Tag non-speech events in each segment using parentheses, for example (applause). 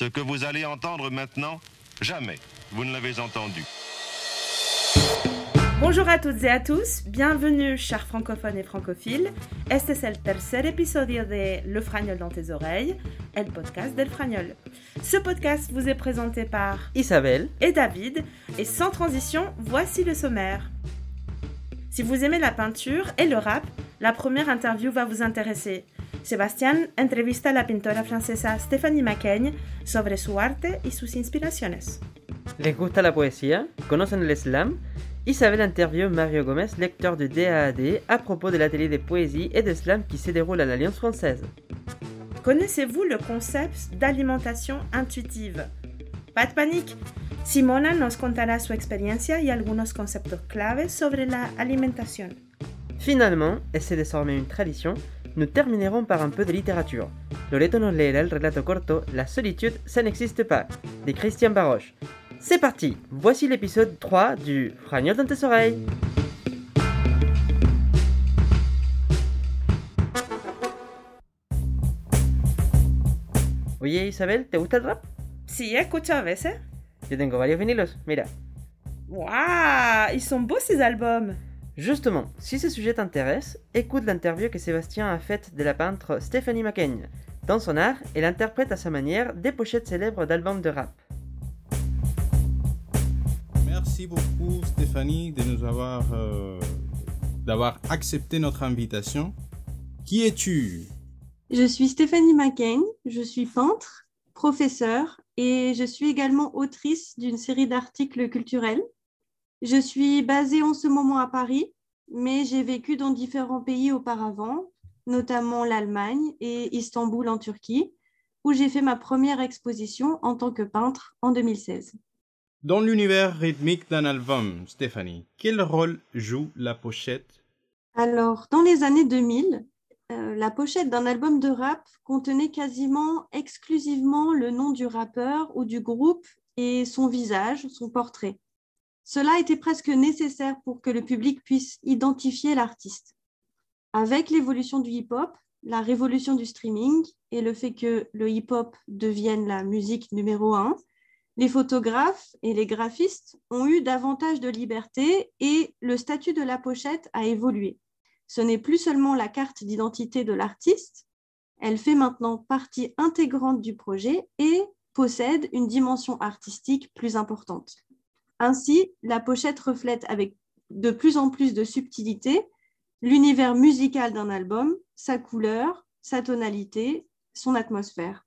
Ce que vous allez entendre maintenant, jamais vous ne l'avez entendu. Bonjour à toutes et à tous, bienvenue chers francophones et francophiles. Este es el tercer episodio de Le Fragnol dans tes oreilles, el podcast del Fragnol. Ce podcast vous est présenté par Isabelle et David, et sans transition, voici le sommaire. Si vous aimez la peinture et le rap, la première interview va vous intéresser. Sebastián entrevista a la pintora francesa Stephanie McCain sobre su arte y sus inspiraciones. ¿Les gusta la poesía? ¿Conocen el slam? Isabelle interviewe Mario Gomez, lecteur de DAAD, à propos de l'atelier de poésie et de slam qui se déroule à l'Alliance française. Connaissez-vous le concept d'alimentation intuitive? Pas de panique Simona nos contará su experiencia y algunos conceptos claves sobre la alimentación. Finalement, et c'est désormais une tradition, nous terminerons par un peu de littérature. Loreto nos leerá el relato corto La solitude, ça n'existe pas, de Christian Baroche. C'est parti, voici l'épisode 3 du Fragnol dans tes oreilles. Oye Isabel, ¿te gusta el rap? Sí, escucho a veces. Yo tengo varios vinilos, mira. ¡Wow! Ils sont beaux ces albums Justement, si ce sujet t'intéresse, écoute l'interview que Sébastien a faite de la peintre Stephanie McCain. Dans son art, elle interprète à sa manière des pochettes célèbres d'albums de rap. Merci beaucoup Stéphanie de nous avoir euh, d'avoir accepté notre invitation. Qui es-tu? Je suis Stéphanie McCain, je suis peintre, professeure et je suis également autrice d'une série d'articles culturels. Je suis basée en ce moment à Paris, mais j'ai vécu dans différents pays auparavant, notamment l'Allemagne et Istanbul en Turquie, où j'ai fait ma première exposition en tant que peintre en 2016. Dans l'univers rythmique d'un album, Stéphanie, quel rôle joue la pochette? Alors, dans les années 2000, euh, la pochette d'un album de rap contenait quasiment exclusivement le nom du rappeur ou du groupe et son visage, son portrait. Cela était presque nécessaire pour que le public puisse identifier l'artiste. Avec l'évolution du hip-hop, la révolution du streaming et le fait que le hip-hop devienne la musique numéro un, les photographes et les graphistes ont eu davantage de liberté et le statut de la pochette a évolué. Ce n'est plus seulement la carte d'identité de l'artiste, elle fait maintenant partie intégrante du projet et possède une dimension artistique plus importante. Ainsi, la pochette reflète avec de plus en plus de subtilité l'univers musical d'un album, sa couleur, sa tonalité, son atmosphère.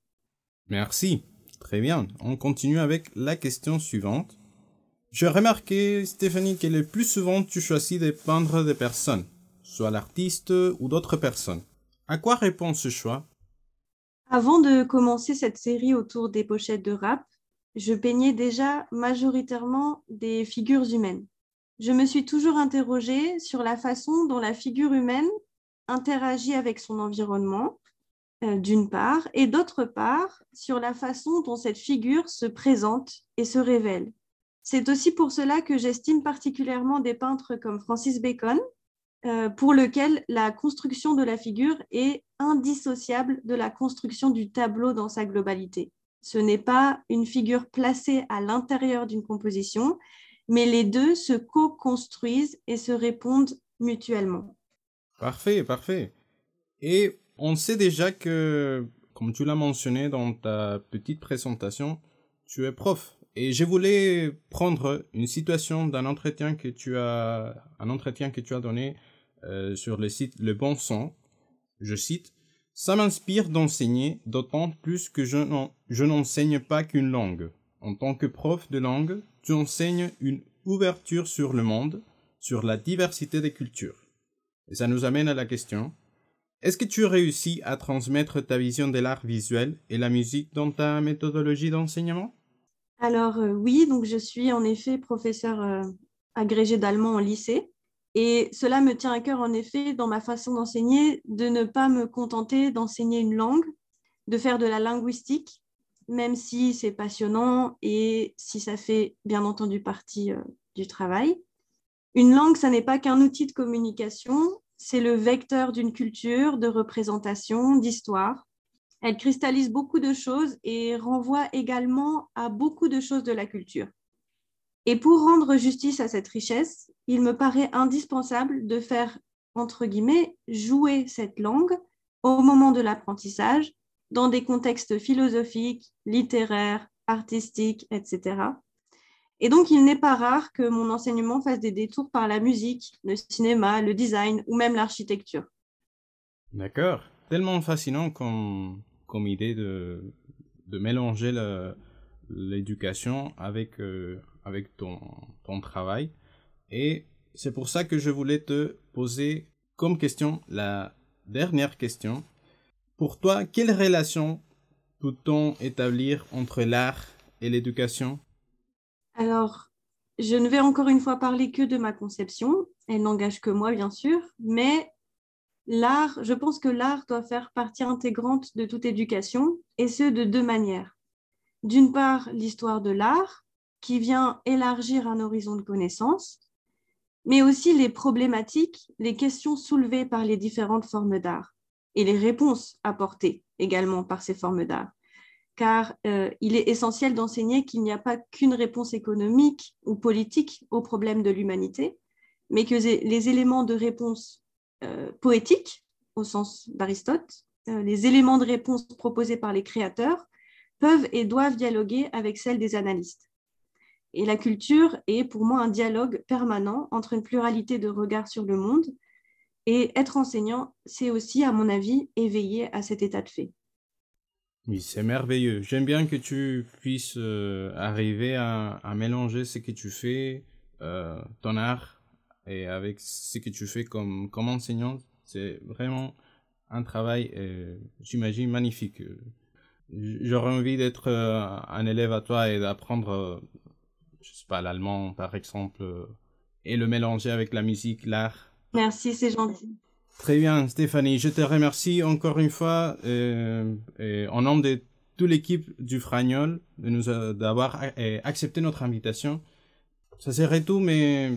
Merci. Très bien. On continue avec la question suivante. J'ai remarqué, Stéphanie, que le plus souvent tu choisis de peindre des personnes, soit l'artiste ou d'autres personnes. À quoi répond ce choix? Avant de commencer cette série autour des pochettes de rap, je peignais déjà majoritairement des figures humaines. Je me suis toujours interrogée sur la façon dont la figure humaine interagit avec son environnement, euh, d'une part, et d'autre part, sur la façon dont cette figure se présente et se révèle. C'est aussi pour cela que j'estime particulièrement des peintres comme Francis Bacon, euh, pour lequel la construction de la figure est indissociable de la construction du tableau dans sa globalité. Ce n'est pas une figure placée à l'intérieur d'une composition, mais les deux se co-construisent et se répondent mutuellement. Parfait, parfait. Et on sait déjà que, comme tu l'as mentionné dans ta petite présentation, tu es prof. Et je voulais prendre une situation d'un entretien que tu as, un entretien que tu as donné euh, sur le site Le Bon Son. Je cite, ça m'inspire d'enseigner, d'autant plus que je n'enseigne pas qu'une langue. En tant que prof de langue, tu enseignes une ouverture sur le monde, sur la diversité des cultures. Et ça nous amène à la question, est-ce que tu réussis à transmettre ta vision de l'art visuel et la musique dans ta méthodologie d'enseignement? Alors euh, oui, donc je suis en effet professeur euh, agrégé d'allemand en lycée. Et cela me tient à cœur, en effet, dans ma façon d'enseigner, de ne pas me contenter d'enseigner une langue, de faire de la linguistique, même si c'est passionnant et si ça fait bien entendu partie euh, du travail. Une langue, ça n'est pas qu'un outil de communication, c'est le vecteur d'une culture, de représentation, d'histoire. Elle cristallise beaucoup de choses et renvoie également à beaucoup de choses de la culture. Et pour rendre justice à cette richesse, il me paraît indispensable de faire, entre guillemets, jouer cette langue au moment de l'apprentissage dans des contextes philosophiques, littéraires, artistiques, etc. Et donc, il n'est pas rare que mon enseignement fasse des détours par la musique, le cinéma, le design ou même l'architecture. D'accord. Tellement fascinant comme, comme idée de, de mélanger l'éducation avec, euh, avec ton, ton travail. Et c'est pour ça que je voulais te poser comme question la dernière question. Pour toi, quelle relation peut-on établir entre l'art et l'éducation? Alors, je ne vais encore une fois parler que de ma conception. Elle n'engage que moi, bien sûr, mais l'art, je pense que l'art doit faire partie intégrante de toute éducation, et ce, de deux manières. D'une part, l'histoire de l'art, qui vient élargir un horizon de connaissances, mais aussi les problématiques, les questions soulevées par les différentes formes d'art et les réponses apportées également par ces formes d'art. Car euh, il est essentiel d'enseigner qu'il n'y a pas qu'une réponse économique ou politique aux problèmes de l'humanité, mais que les éléments de réponse euh, poétiques, au sens d'Aristote, euh, les éléments de réponse proposés par les créateurs, peuvent et doivent dialoguer avec celles des analystes. Et la culture est pour moi un dialogue permanent entre une pluralité de regards sur le monde et être enseignant, c'est aussi, à mon avis, éveiller à cet état de fait. Oui, c'est merveilleux. J'aime bien que tu puisses euh, arriver à, mélanger ce que tu fais, euh, ton art, et avec ce que tu fais comme, enseignant. C'est vraiment un travail, euh, j'imagine, magnifique. J'aurais envie d'être un élève à toi et d'apprendre, je sais pas, l'allemand, par exemple, et le mélanger avec la musique, l'art Merci, c'est gentil. Très bien, Stéphanie. Je te remercie encore une fois euh, en nom de toute l'équipe du Fragnol de nous d'avoir euh, accepté notre invitation. Ça serait tout, mais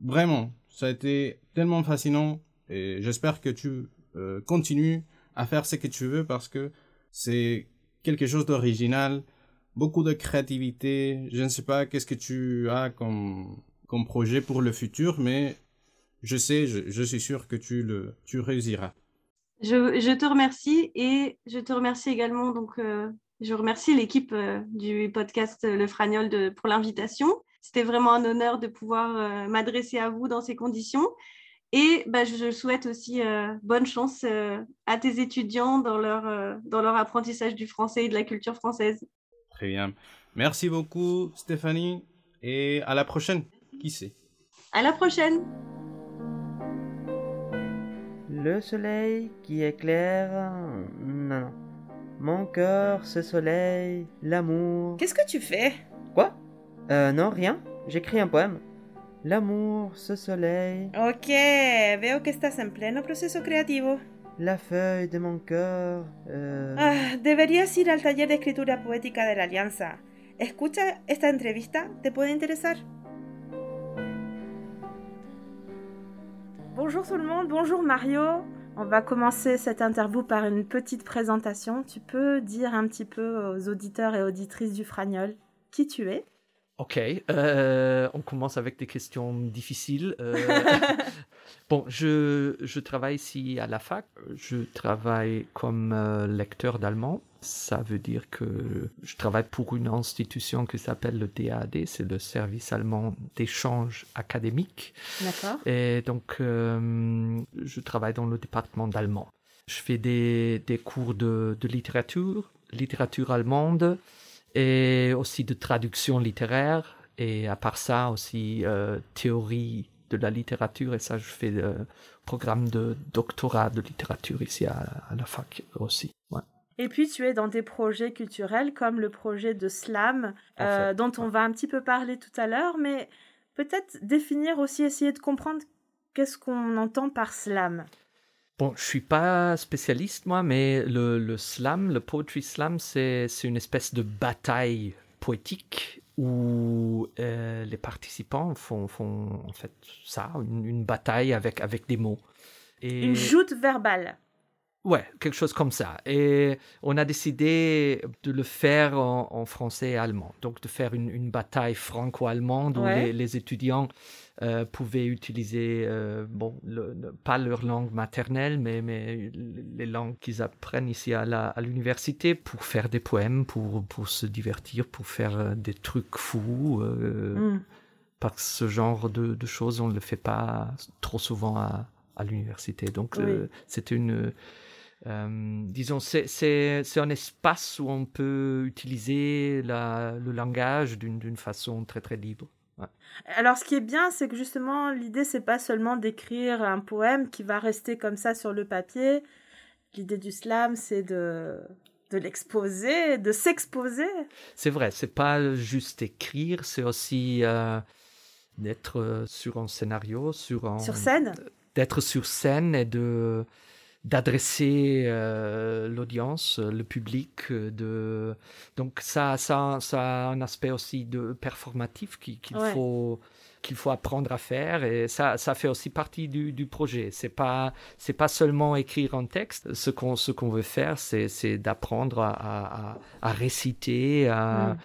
vraiment, ça a été tellement fascinant et j'espère que tu euh, continues à faire ce que tu veux parce que c'est quelque chose d'original, beaucoup de créativité. Je ne sais pas qu'est-ce que tu as comme, comme projet pour le futur, mais je sais, je, suis sûr que tu, le, tu réussiras. Je, te remercie et je te remercie également, donc euh, je remercie l'équipe euh, du podcast Le Fragnol de, pour l'invitation. C'était vraiment un honneur de pouvoir euh, m'adresser à vous dans ces conditions. Et bah, je souhaite aussi bonne chance à tes étudiants dans leur, dans leur apprentissage du français et de la culture française. Très bien. Merci beaucoup, Stéphanie, et à la prochaine. Qui sait? À la prochaine. Le soleil qui éclaire. Non, non. Mon cœur, ce soleil, l'amour. Qu'est-ce que tu fais? Quoi? Euh, non, rien. J'écris un poème. L'amour, ce soleil. Ok, veo que estás en pleno proceso creativo. La feuille de mon cœur. Euh... Ah, deberías ir al taller de escritura poética de la Alianza. Escucha esta entrevista, te puede interesar? Bonjour tout le monde, bonjour Mario. On va commencer cette interview par une petite présentation. Tu peux dire un petit peu aux auditeurs et auditrices du Fragnol qui tu es? Ok, euh, on commence avec des questions difficiles. Euh, (laughs) bon, je, je, travaille ici à la fac. Je travaille comme euh, lecteur d'allemand. Ça veut dire que je travaille pour une institution qui s'appelle le DAD, c'est le service allemand d'échange académique. D'accord. Et donc, je travaille dans le département d'allemand. Je fais des, des cours de, de littérature, littérature allemande, et aussi de traduction littéraire et à part ça aussi euh, théorie de la littérature et ça je fais le programme de doctorat de littérature ici à, la fac aussi. Ouais. Et puis tu es dans des projets culturels comme le projet de Slam euh, dont on va un petit peu parler tout à l'heure, mais peut-être définir aussi, essayer de comprendre qu'est-ce qu'on entend par Slam. Bon, je suis pas spécialiste moi, mais le, le slam, le poetry slam, c'est une espèce de bataille poétique où euh, les participants font, font en fait ça, une, une, bataille avec, avec des mots. Et... Une joute verbale. Ouais, quelque chose comme ça. Et on a décidé de le faire en, français et allemand. Donc de faire une, bataille franco-allemande où les, étudiants euh, pouvaient utiliser, euh, bon, pas leur langue maternelle, mais, mais les langues qu'ils apprennent ici à l'université pour faire des poèmes, pour, pour se divertir, pour faire euh, des trucs fous. Mm. Parce que ce genre de, choses, on ne le fait pas trop souvent à, à l'université. Donc c'est une euh, disons, c'est un espace où on peut utiliser le langage d'une façon très très libre. Alors, ce qui est bien, c'est que justement, l'idée, c'est pas seulement d'écrire un poème qui va rester comme ça sur le papier. L'idée du slam, c'est de, de l'exposer, de s'exposer. C'est vrai, c'est pas juste écrire, c'est aussi euh, d'être sur un scénario, sur Sur scène D'être sur scène et de d'adresser euh, l'audience, le public. De... Donc ça, ça, ça a un aspect aussi de performatif qu'il faut qu'il faut apprendre à faire et ça, ça fait aussi partie du, du projet. C'est pas c'est pas seulement écrire un texte. Ce qu'on ce qu'on veut faire, c'est d'apprendre à, à, à, réciter, à,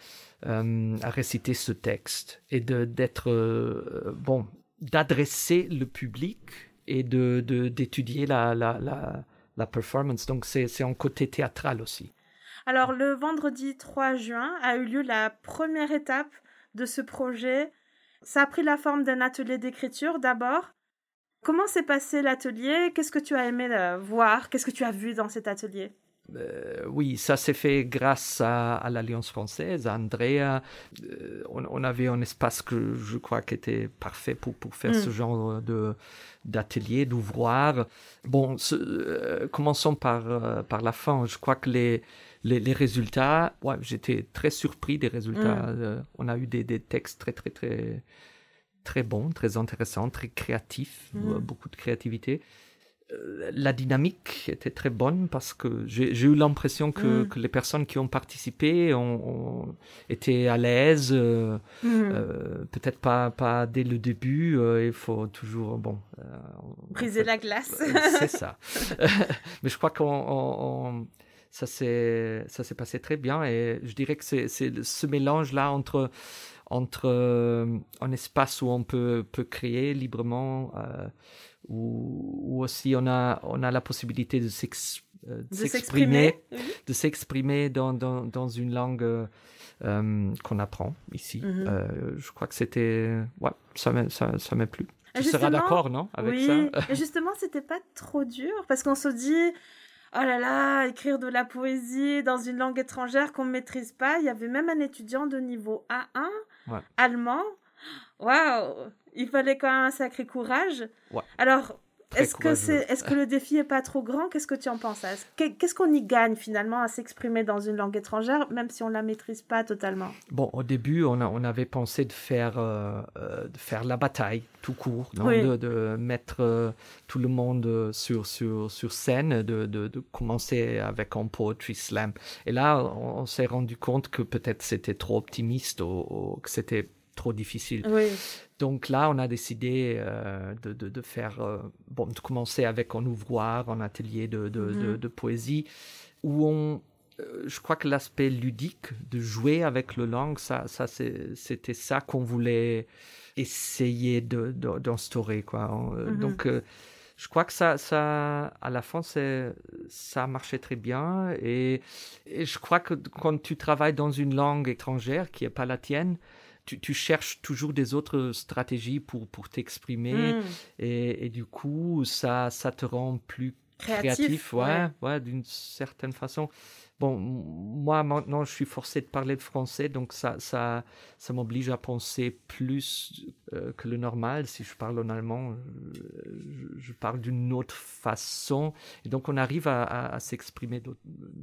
euh, à réciter ce texte et de d'être euh, bon d'adresser le public et de, d'étudier la, la, la, performance. Donc c'est un côté théâtral aussi. Alors le vendredi 3 juin a eu lieu la première étape de ce projet. Ça a pris la forme d'un atelier d'écriture d'abord. Comment s'est passé l'atelier? Qu'est-ce que tu as aimé euh, voir? Qu'est-ce que tu as vu dans cet atelier? Euh, oui, ça s'est fait grâce à, l'Alliance française, à Andrea. Euh, on, avait un espace que je crois qui était parfait pour, pour faire ce mm. genre de d'atelier, d'ouvroir. Bon, euh, commençons par, par la fin. Je crois que les, les, résultats, ouais, j'étais très surpris des résultats. Mm. on a eu des, des, textes très, très, très, très bons, très intéressants, très créatifs, mm. beaucoup de créativité la dynamique était très bonne parce que j'ai eu l'impression que, mm. que, les personnes qui ont participé ont, été à l'aise. Euh, mm. euh, peut-être pas, pas dès le début. Euh, il faut toujours bon briser la glace. C'est ça. (laughs) Mais je crois qu'on ça s'est ça s'est passé très bien et je dirais que c'est ce mélange là entre entre un espace où on peut peut créer librement où, aussi on a, on a la possibilité de euh, s'exprimer, de s'exprimer dans, dans, dans, une langue euh, euh, qu'on apprend ici. Mhm. je crois que c'était, ouais, ça m'a ça, ça plu. Tu seras d'accord, non, avec oui, ça? (laughs) Et justement, c'était pas trop dur parce qu'on se dit, oh là là, écrire de la poésie dans une langue étrangère qu'on ne maîtrise pas. Il y avait même un étudiant de niveau A1, allemand? Waouh il fallait quand même un sacré courage. Alors, est-ce que, est-ce que le défi est pas trop grand? Qu'est-ce que tu en penses? Qu'est-ce qu'on y gagne finalement à s'exprimer dans une langue étrangère, même si on la maîtrise pas totalement? Bon, au début, on, a, on avait pensé de faire, euh, euh, de faire la bataille tout court, de, de, mettre euh, tout le monde sur, sur, sur scène, de, de, de, commencer avec un poetry slam. Et là, on, s'est rendu compte que peut-être c'était trop optimiste ou que c'était trop difficile. Oui. Donc là, on a décidé euh, de, de, faire, euh, bon, de commencer avec un ouvroir, un atelier de, de, mhm. poésie, où on, euh, je crois que l'aspect ludique de jouer avec le langue, ça, ça c'était ça qu'on voulait essayer d'instaurer, quoi. Mhm. Donc je crois que ça, ça, à la fin, ça a marché très bien. Et, et, je crois que quand tu travailles dans une langue étrangère qui n'est pas la tienne, tu, cherches toujours des autres stratégies pour, pour t'exprimer. Hmm. Et, et, du coup, ça, ça te rend plus créatif, ouais, ouais. d'une certaine façon. Bon, moi maintenant, je suis forcé de parler de français, donc ça, ça, ça m'oblige à penser plus euh, que le normal. Si je parle en allemand, je, parle d'une autre façon, et donc on arrive à, s'exprimer.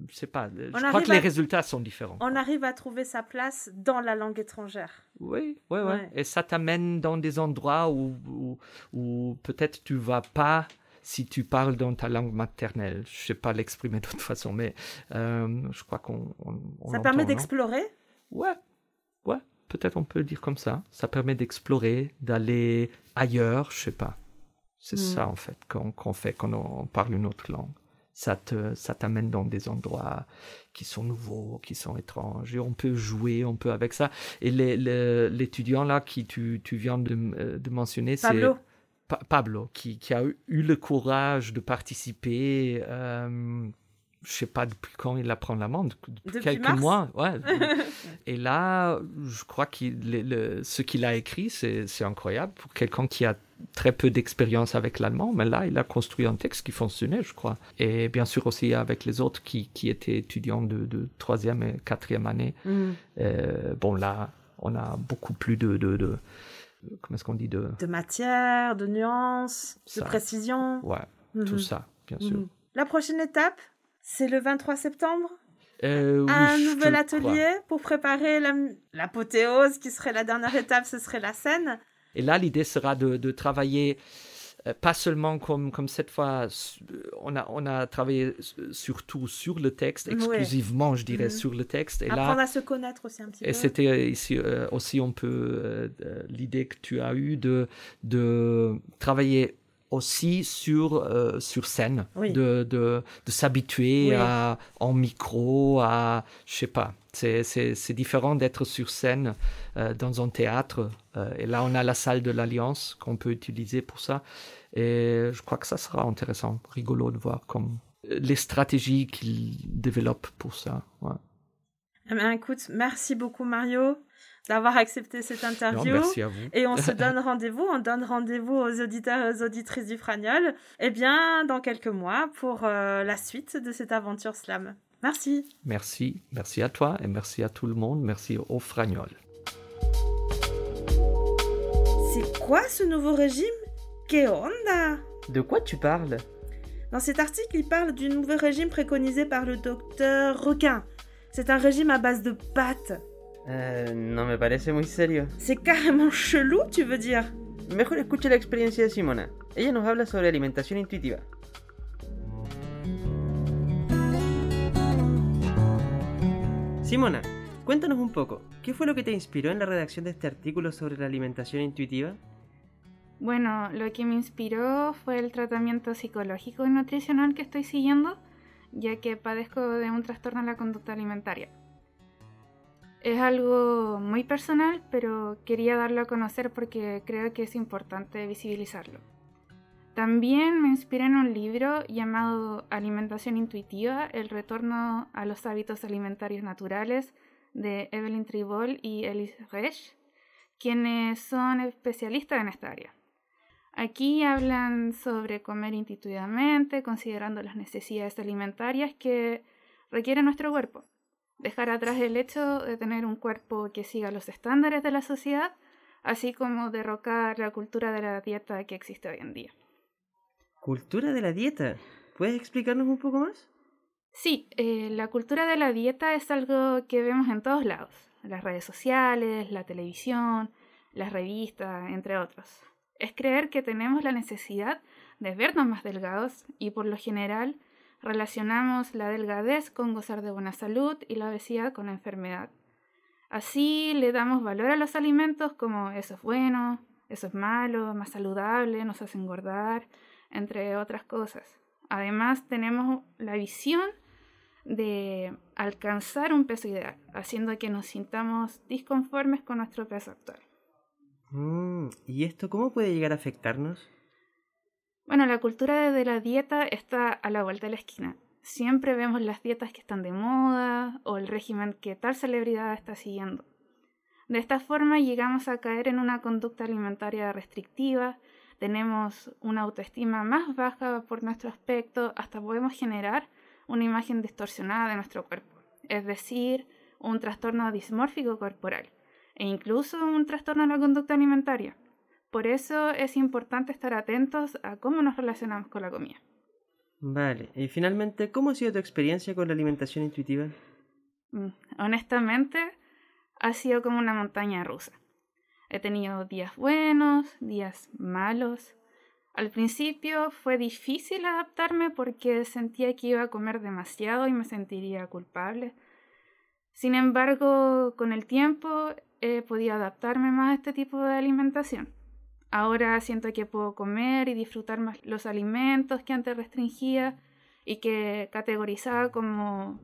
Je sais pas. je crois que les résultats sont différents. On arrive à trouver sa place dans la langue étrangère. Oui, oui, oui. Et ça t'amène dans des endroits où, où, où peut-être tu vas pas si tu parles dans ta langue maternelle. Je ne sais pas l'exprimer (laughs) d'autre façon, mais euh, je crois qu'on. ça permet d'explorer? Ouais, ouais, peut-être on peut le dire comme ça. Ça permet d'explorer, d'aller ailleurs, je sais pas. C'est hmm. ça en fait qu'on fait quand on parle une autre langue. ça te, ça t'amène dans des endroits qui sont nouveaux, qui sont étranges. Et on peut jouer, on peut avec ça. Et l'étudiant là qui tu, tu viens de, euh, de mentionner, c'est Pablo. Pablo, qui, qui, a eu le courage de participer. Euh, je sais pas depuis quand il apprend l'amende, depuis quelques mars. mois. Ouais. (laughs) et là, je crois que ce qu'il a écrit, c'est incroyable pour quelqu'un qui a très peu d'expérience avec l'allemand, mais là, il a construit un texte qui fonctionnait, je crois. Et bien sûr aussi avec les autres qui, qui étaient étudiants de, de, troisième et quatrième année. Mm. Euh, bon, là, on a beaucoup plus de... de, de comment est-ce qu'on dit? De... De matière, de nuances, de précision. Ouais, tout Mhm. ça, bien sûr. Mhm. La prochaine étape, c'est le 23 septembre? Euh, oui, un nouvel crois. atelier pour préparer la- l'apothéose qui serait la dernière étape, ce serait la scène. Et là, l'idée sera de, de travailler pas seulement comme, comme cette fois, s- on a, on a travaillé surtout sur le texte, Ouais. exclusivement, je dirais, Mhm. sur le texte. Et là, Apprendre à se connaître aussi un petit Et peu. c'était euh, ici euh, aussi un peu euh, euh, l'idée que tu as eue de, de travailler aussi sur, euh, sur scène, Oui. de, de, de s'habituer Oui. à en micro, à je sais pas. C'est, c'est, c'est différent d'être sur scène euh, dans un théâtre. euh, et là, on a la salle de l'Alliance qu'on peut utiliser pour ça. Et je crois que ça sera intéressant, rigolo de voir comme les stratégies qu'ils développent pour ça. ouais. Eh bien, écoute, merci beaucoup Mario d'avoir accepté cette Non, interview. merci à vous. Et on se (laughs) donne rendez-vous, on donne rendez-vous aux auditeurs et aux auditrices du Fragnol, eh bien, dans quelques mois pour euh, la suite de cette aventure slam. Merci. Merci, merci à toi et merci à tout le monde. Merci au Fragnol. C'est quoi ce nouveau régime? Que onda? De quoi tu parles? Dans cet article, il parle du nouveau régime préconisé par le docteur Requin. C'est un régime à base de pâtes. Eh, no me parece muy serio. C'est carrément chelou, tu veux dire Mejor escucha la experiencia de Simona. Ella nos habla sobre alimentación intuitiva. Simona, cuéntanos un poco, ¿qué fue lo que te inspiró en la redacción de este artículo sobre la alimentación intuitiva? Bueno, lo que me inspiró fue el tratamiento psicológico y nutricional que estoy siguiendo, ya que padezco de un trastorno de la conducta alimentaria. Es algo muy personal, pero quería darlo a conocer porque creo que es importante visibilizarlo. También me inspiré en un libro llamado Alimentación Intuitiva, el retorno a los hábitos alimentarios naturales de Evelyn Tribol y Elise Resch, quienes son especialistas en esta área. Aquí hablan sobre comer intuitivamente, considerando las necesidades alimentarias que requiere nuestro cuerpo. Dejar atrás el hecho de tener un cuerpo que siga los estándares de la sociedad, así como derrocar la cultura de la dieta que existe hoy en día. Cultura de la dieta. ¿Puedes explicarnos un poco más? Sí, eh, la cultura de la dieta es algo que vemos en todos lados, las redes sociales, la televisión, las revistas, entre otros. Es creer que tenemos la necesidad de vernos más delgados y por lo general relacionamos la delgadez con gozar de buena salud y la obesidad con la enfermedad. Así le damos valor a los alimentos como eso es bueno, eso es malo, más saludable, nos hace engordar, entre otras cosas. Además tenemos la visión de alcanzar un peso ideal, haciendo que nos sintamos disconformes con nuestro peso actual. Mm, ¿Y esto cómo puede llegar a afectarnos? Bueno, la cultura de la dieta está a la vuelta de la esquina. Siempre vemos las dietas que están de moda o el régimen que tal celebridad está siguiendo. De esta forma llegamos a caer en una conducta alimentaria restrictiva, tenemos una autoestima más baja por nuestro aspecto, hasta podemos generar una imagen distorsionada de nuestro cuerpo, es decir, un trastorno dismórfico corporal e incluso un trastorno de la conducta alimentaria. Por eso es importante estar atentos a cómo nos relacionamos con la comida. Vale, y finalmente, ¿cómo ha sido tu experiencia con la alimentación intuitiva? Mm, Honestamente, ha sido como una montaña rusa. He tenido días buenos, días malos. Al principio fue difícil adaptarme porque sentía que iba a comer demasiado y me sentiría culpable. Sin embargo, con el tiempo he podido adaptarme más a este tipo de alimentación. Ahora siento que puedo comer y disfrutar más los alimentos que antes restringía y que categorizada como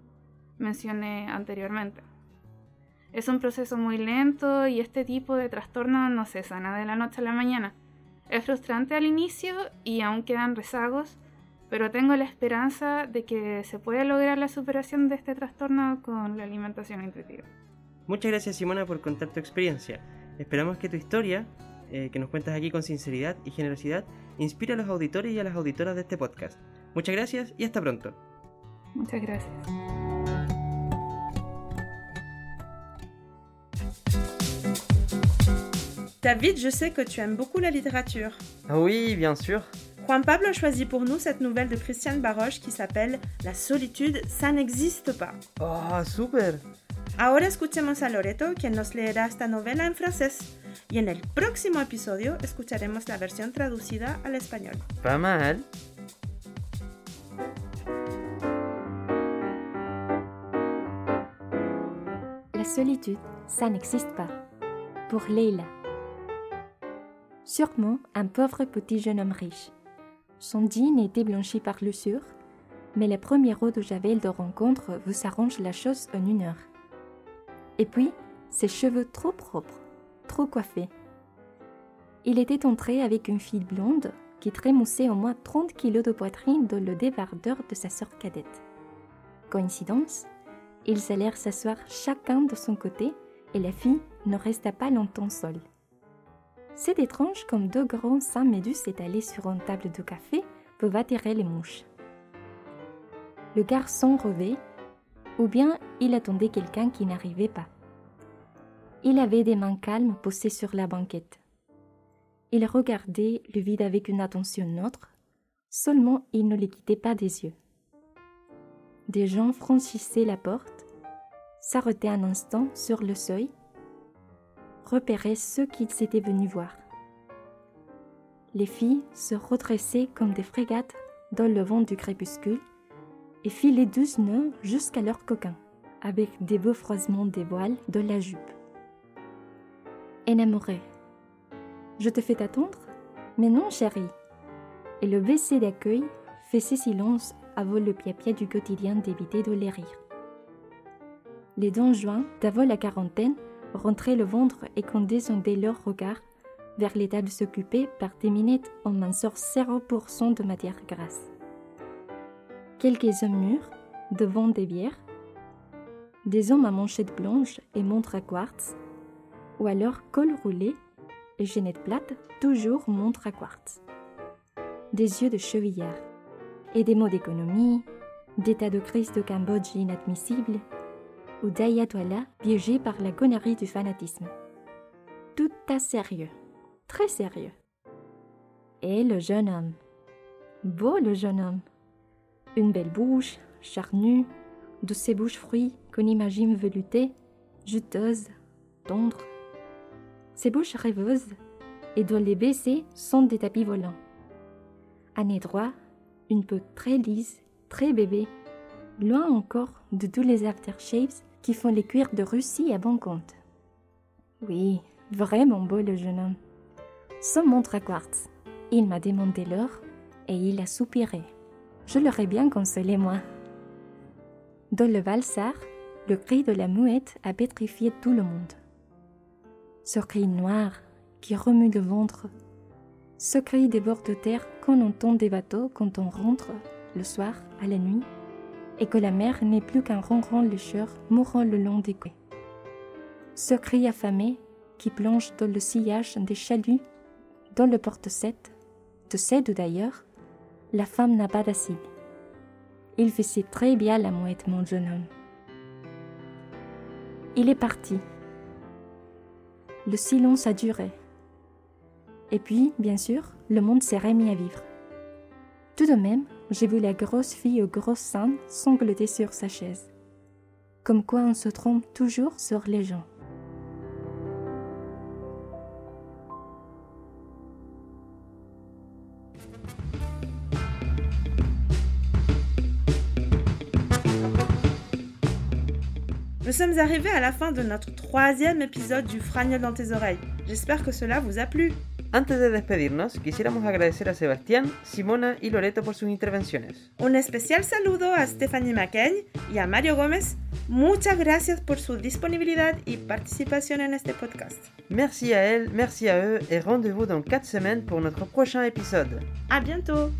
mencioné anteriormente. Es un proceso muy lento y este tipo de trastorno no se sana de la noche a la mañana. Es frustrante al inicio y aún quedan rezagos, pero tengo la esperanza de que se pueda lograr la superación de este trastorno con la alimentación intuitiva. Muchas gracias Simona por contar tu experiencia. Esperamos que tu historia, eh, que nos cuentas aquí con sinceridad y generosidad, inspire a los auditores y a las auditoras de este podcast. Muchas gracias y hasta pronto. Muchas gracias. David, je sais que tu aimes beaucoup la littérature. Ah oui, bien sûr. Juan Pablo a choisi pour nous cette nouvelle de Christiane Baroche qui s'appelle La solitude, ça n'existe pas. Oh, super. Ahora escuchemos a Loreto, quien nos leerá esta novela en francés. Y en el próximo episodio escucharemos la versión traducida al español. Pas mal. La solitude, ça n'existe pas. Pour Leila. Sûrement un pauvre petit jeune homme riche. Son jean était blanchi par l'usure, mais la première eau de Javel de rencontre vous arrange la chose en une heure. Et puis, ses cheveux trop propres, trop coiffés. Il était entré avec une fille blonde qui trémoussait au moins 30 kilos de poitrine dans le débardeur de sa sœur cadette. Coïncidence Ils allèrent s'asseoir chacun de son côté et la fille ne resta pas longtemps seule. C'est étrange comme deux grands seins médus étalés sur une table de café peuvent attirer les mouches. Le garçon rêvait, ou bien il attendait quelqu'un qui n'arrivait pas. Il avait des mains calmes posées sur la banquette. Il regardait le vide avec une attention neutre, seulement il ne les quittait pas des yeux. Des gens franchissaient la porte, s'arrêtaient un instant sur le seuil, repéraient ceux qu'ils étaient venus voir. Les filles se redressaient comme des frégates dans le vent du crépuscule et filaient douze nœuds jusqu'à leur coquin, avec des beaux froissements des voiles de la jupe. Enamoré. Je te fais attendre Mais non, chérie. Et le baiser d'accueil faisait silence avant le pied-pied du quotidien d'éviter de les rire. Les dents joints d'avant la quarantaine rentraient le ventre et condescendaient leur regard vers l'état de s'occuper par des minutes en minceur 0% de matière grasse. Quelques hommes mûrs, devant des bières, des hommes à manchettes blanches et montres à quartz, ou alors col roulé et genette plate, toujours montre à quartz. Des yeux de chevillard, et des mots d'économie, d'état de crise de Cambodge inadmissible, ou d'ayatollah piégé par la connerie du fanatisme. Tout à sérieux, très sérieux. Et le jeune homme. Beau le jeune homme. Une belle bouche, charnue, de ces bouches fruits qu'on imagine veloutées, juteuses, tendres. Ces bouches rêveuses, et dont les baissés sont des tapis volants. Un nez droit, une peau très lisse, très bébé, loin encore de tous les aftershaves qui font les cuirs de Russie à bon compte. Oui, vraiment beau le jeune homme. Sans montre à quartz, il m'a demandé l'or et il a soupiré. Je l'aurais bien consolé, moi. Dans le valsar, le cri de la mouette a pétrifié tout le monde. Ce cri noir qui remue le ventre, ce cri des bords de terre qu'on entend des bateaux quand on rentre le soir à la nuit, et que la mer n'est plus qu'un ronron lécheur mourant le long des quais. Ce cri affamé qui plonge dans le sillage des chaluts, dans le porte-sète, de cède d'ailleurs, la femme n'a pas d'acide. Il faisait très bien la mouette, mon jeune homme. Il est parti. Le silence a duré. Et puis, bien sûr, le monde s'est remis à vivre. Tout de même, j'ai vu la grosse fille aux grosses seins sangloter sur sa chaise. Comme quoi on se trompe toujours sur les gens. Sommes arrivés à la fin de notre troisième épisode du Fragnol dans tes oreilles. J'espère que cela vous a plu. Antes de despedirnos, quisiéramos agradecer a Sebastián, Simona y Loreto por sus intervenciones. Un especial saludo a Stephanie McKay y a Mario Gómez. Muchas gracias por su disponibilidad y participación en este podcast. Merci à elle, merci à eux et rendez-vous dans 4 semaines pour notre prochain épisode. À bientôt!